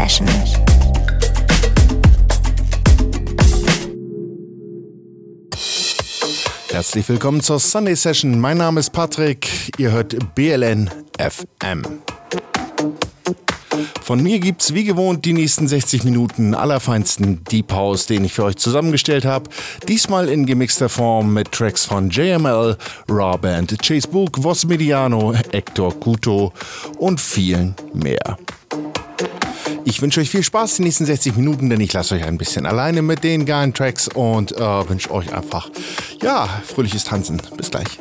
Session. Herzlich willkommen zur Sunday Session. Mein Name ist Patrick. Ihr hört BLN FM. Von mir gibt's wie gewohnt die nächsten 60 Minuten allerfeinsten Deep House, den ich für euch zusammengestellt habe. Diesmal in gemixter Form mit Tracks von JML, Raw Band, Chase Book, Vos Mediano, Hector Kuto und vielen mehr. Ich wünsche euch viel Spaß die nächsten 60 Minuten, denn ich lasse euch ein bisschen alleine mit den geilen Tracks und äh, wünsche euch einfach, ja, fröhliches Tanzen. Bis gleich.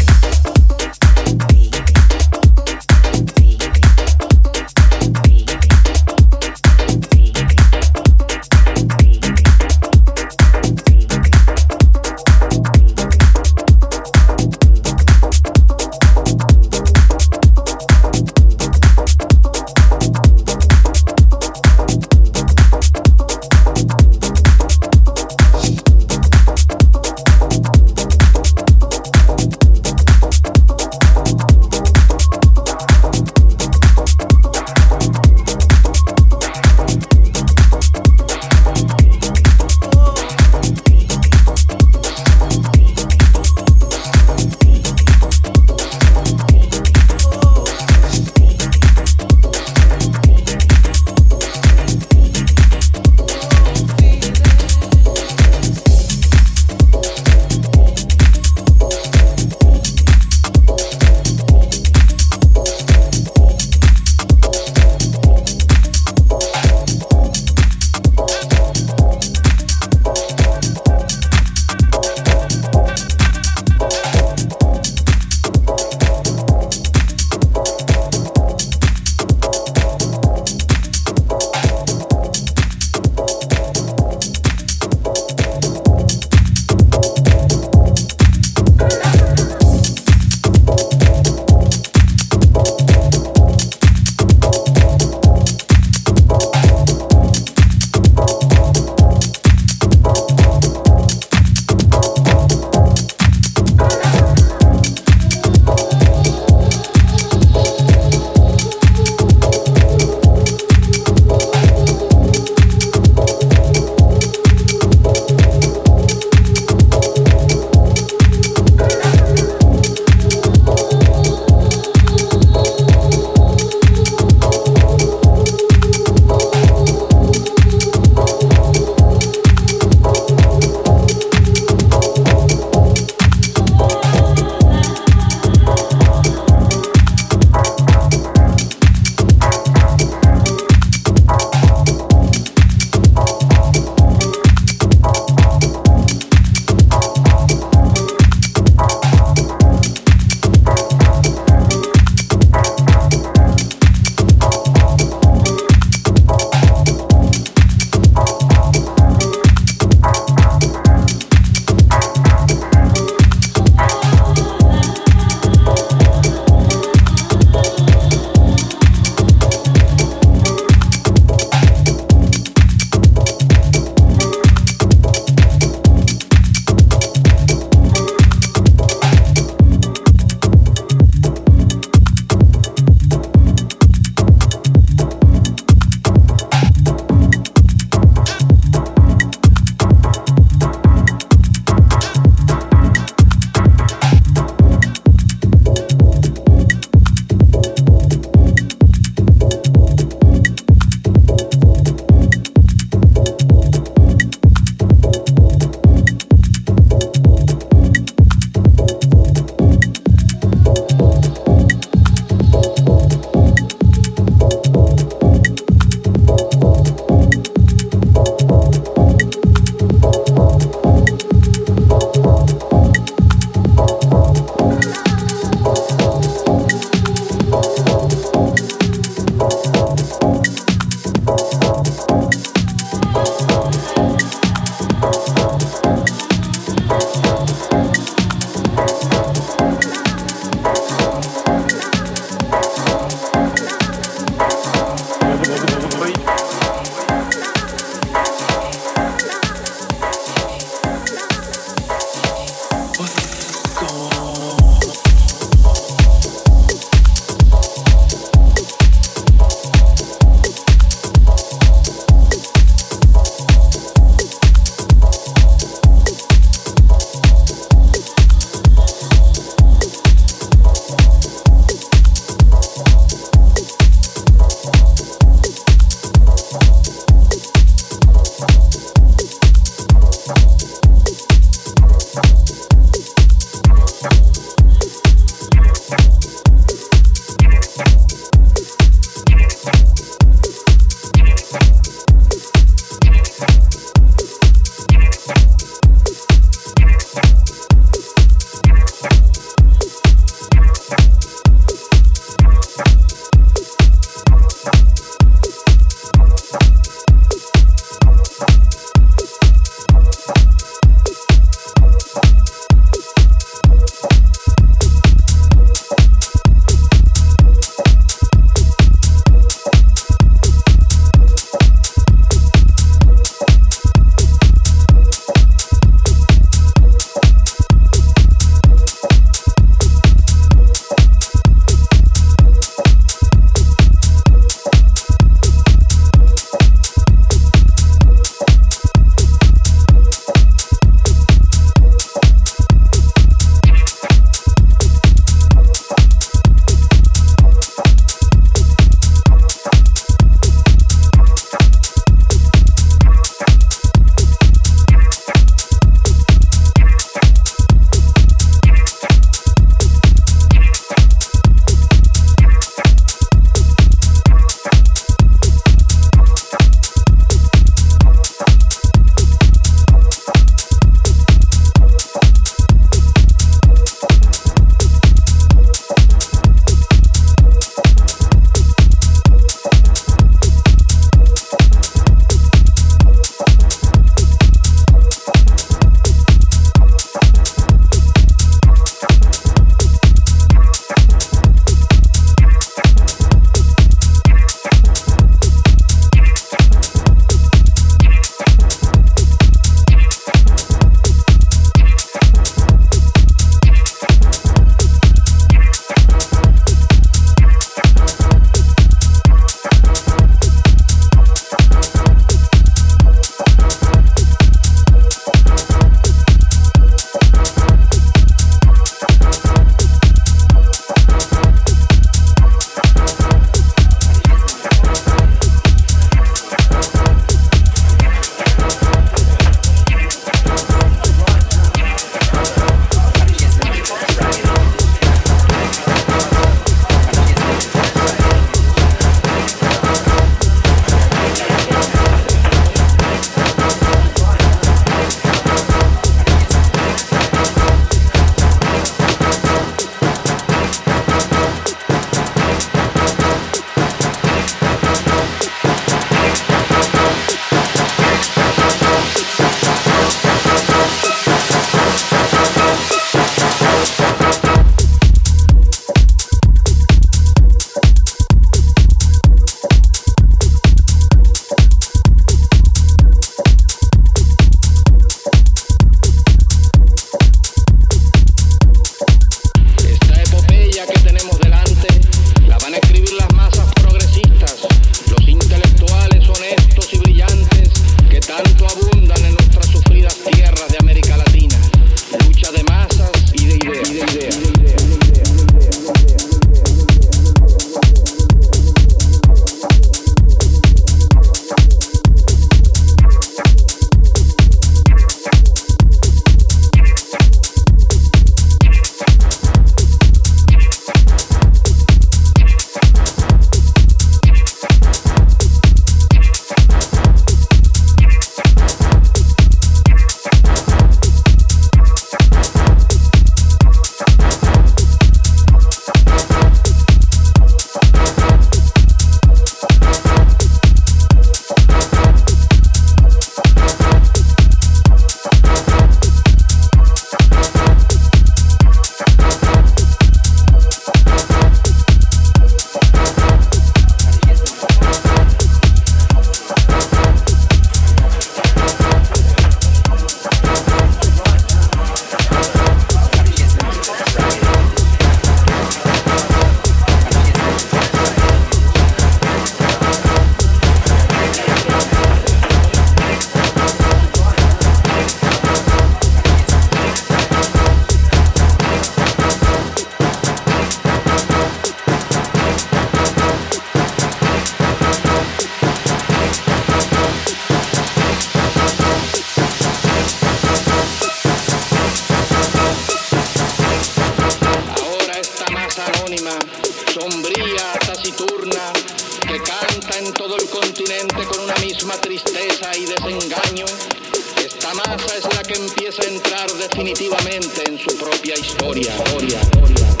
en su propia historia.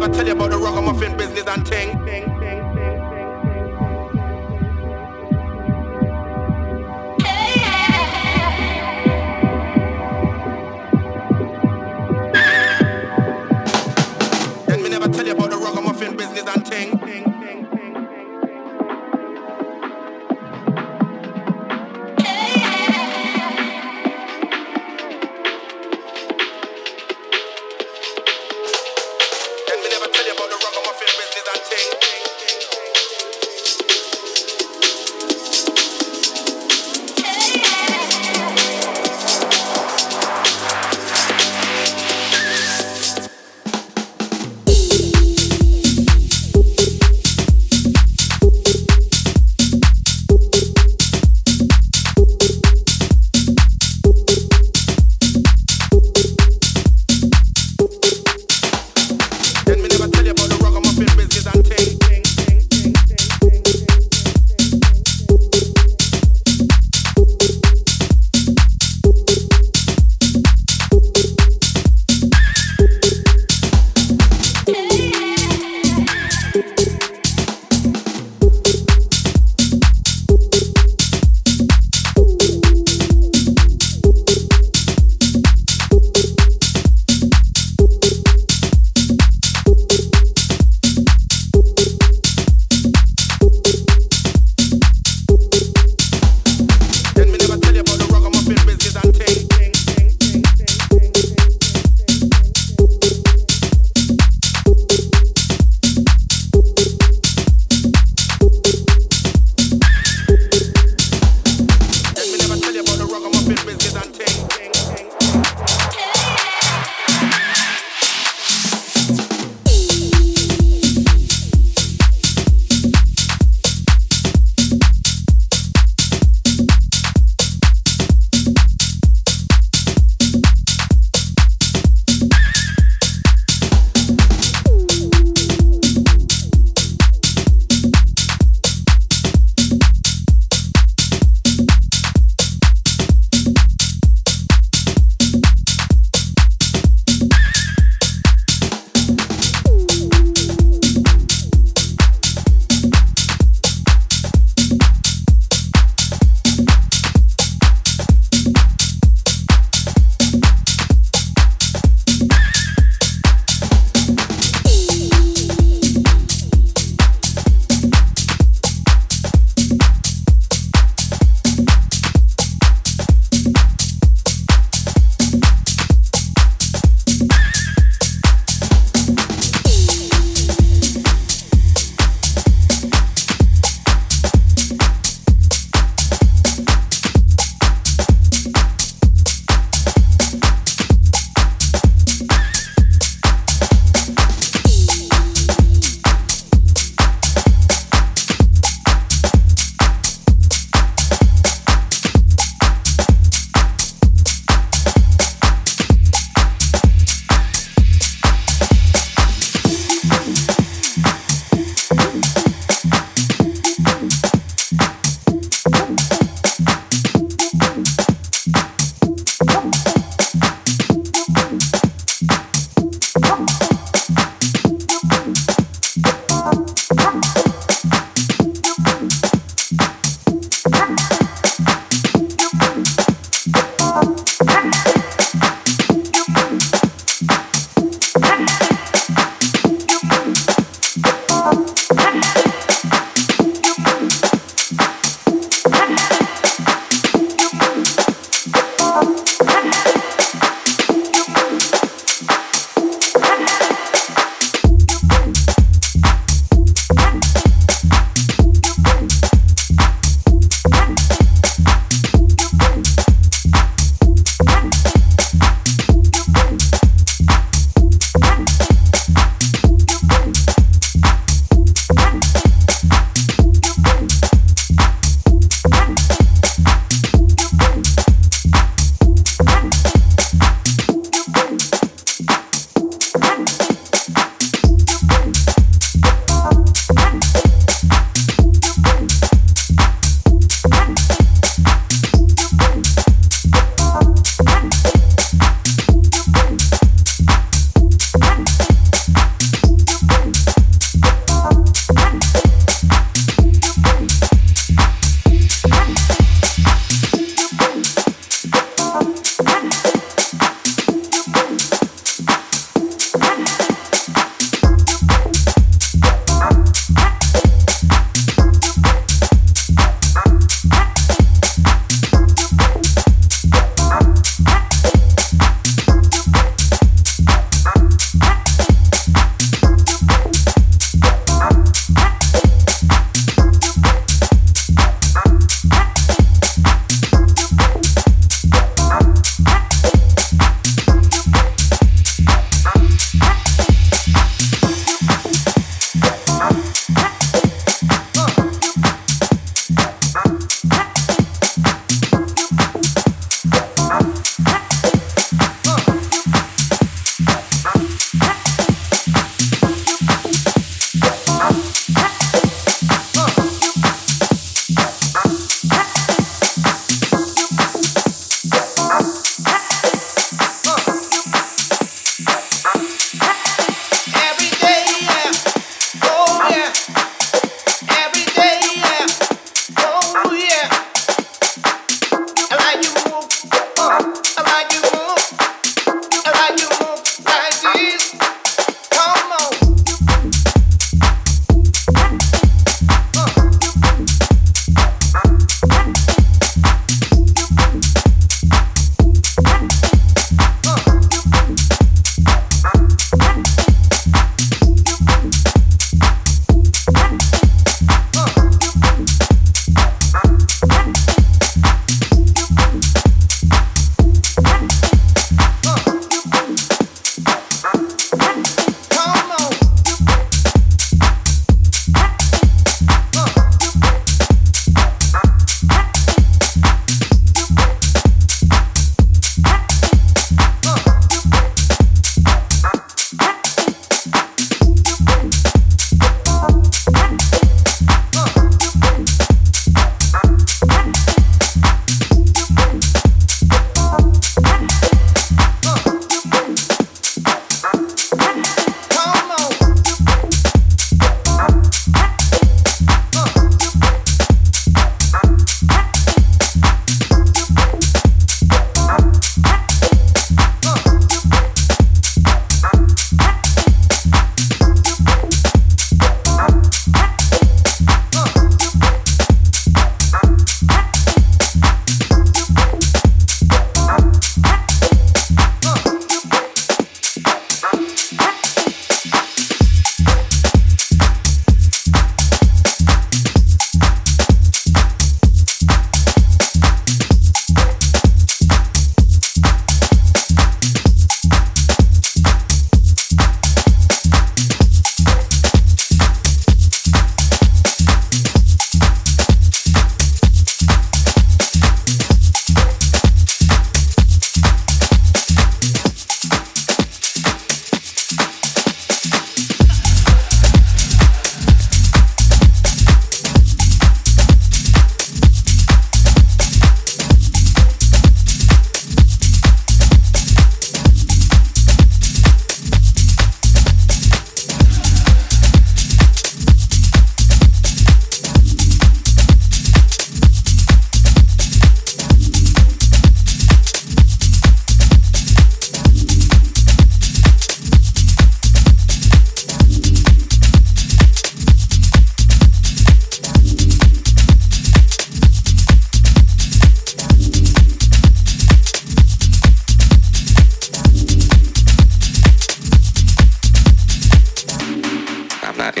Never tell you about the ragamuffin business and thing.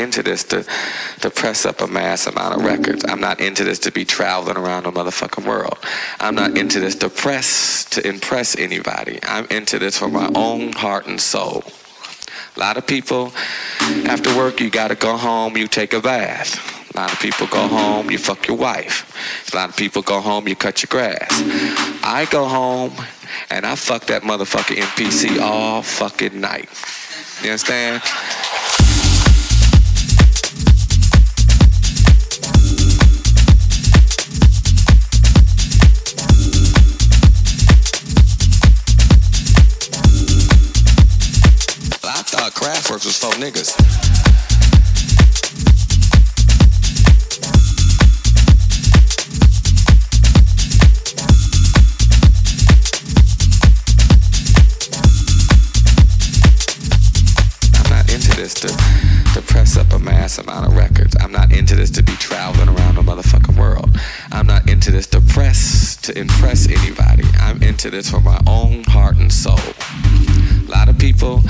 This to, to press up a mass amount of records. I'm not into this to be traveling around the motherfucking world. I'm not into this to press to impress anybody. I'm into this for my own heart and soul. A lot of people, after work, you gotta go home, you take a bath. A lot of people go home, you fuck your wife. A lot of people go home, you cut your grass. I go home and I fuck that motherfucker MPC all fucking night. You understand? Kraftwerk was for niggas. this to, to press up a mass amount of records. I'm not into this to be traveling around the motherfucking world. I'm not into this to press, to impress anybody. I'm into this for my own heart and soul. A lot of people,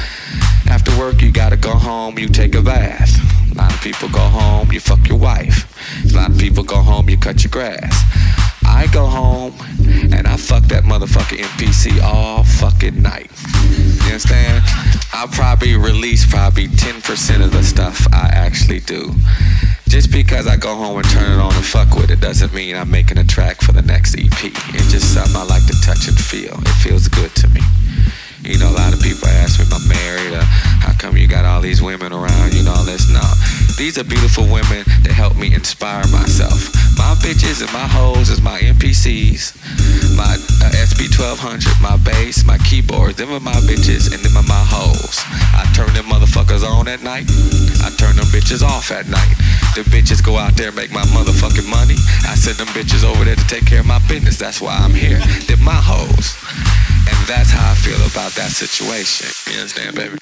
after work, you gotta go home, you take a bath. A lot of people go home, you fuck your wife. A lot of people go home, you cut your grass. I go home and I fuck that motherfucking MPC all fucking night. You understand? I'll probably release probably 10% of the stuff I actually do. Just because I go home and turn it on and fuck with it doesn't mean I'm making a track for the next EP. It's just something I like to touch and feel. It feels good to me. You know, a lot of people ask me if I'm married or how come you got all these women around, you know, all this. No. These are beautiful women that help me inspire myself. My bitches and my hoes is my MPCs, my uh, SP1200, my bass, my keyboards. Them are my bitches and them are my hoes. I turn them motherfuckers on at night. I turn them bitches off at night. The bitches go out there and make my motherfucking money. I send them bitches over there to take care of my business. That's why I'm here. They're my hoes. And that's how I feel about that situation. You understand, baby?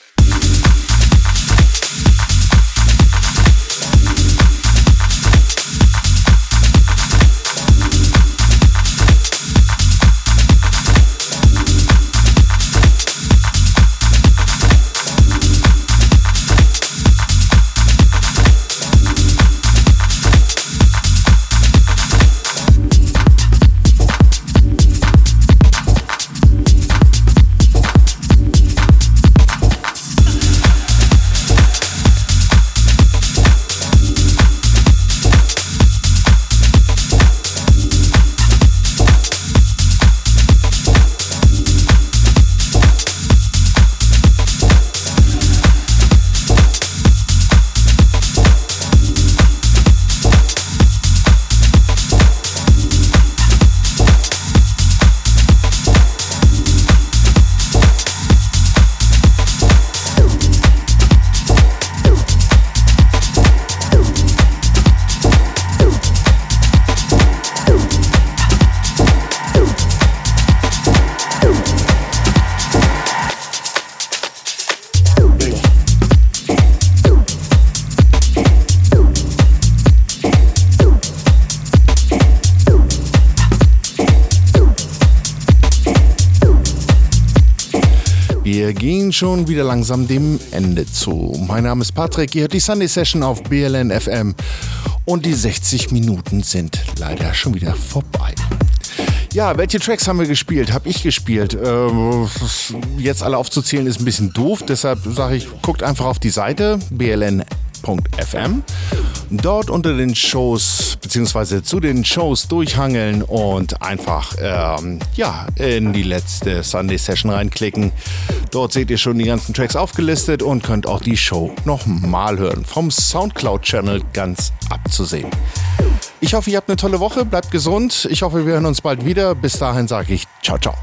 Schon wieder langsam dem Ende zu. Mein Name ist Patrick, ihr hört die Sunday Session auf BLN FM und die 60 Minuten sind leider schon wieder vorbei. Ja, welche Tracks haben wir gespielt? Hab ich gespielt. Äh, jetzt alle aufzuzählen ist ein bisschen doof, deshalb sage ich, guckt einfach auf die Seite bln.fm dort unter den Shows beziehungsweise zu den Shows durchhangeln und einfach ähm, ja, in die letzte Sunday Session reinklicken. Dort seht ihr schon die ganzen Tracks aufgelistet und könnt auch die Show nochmal hören. Vom Soundcloud-Channel ganz abzusehen. Ich hoffe, ihr habt eine tolle Woche, bleibt gesund. Ich hoffe, wir hören uns bald wieder. Bis dahin sage ich ciao, ciao.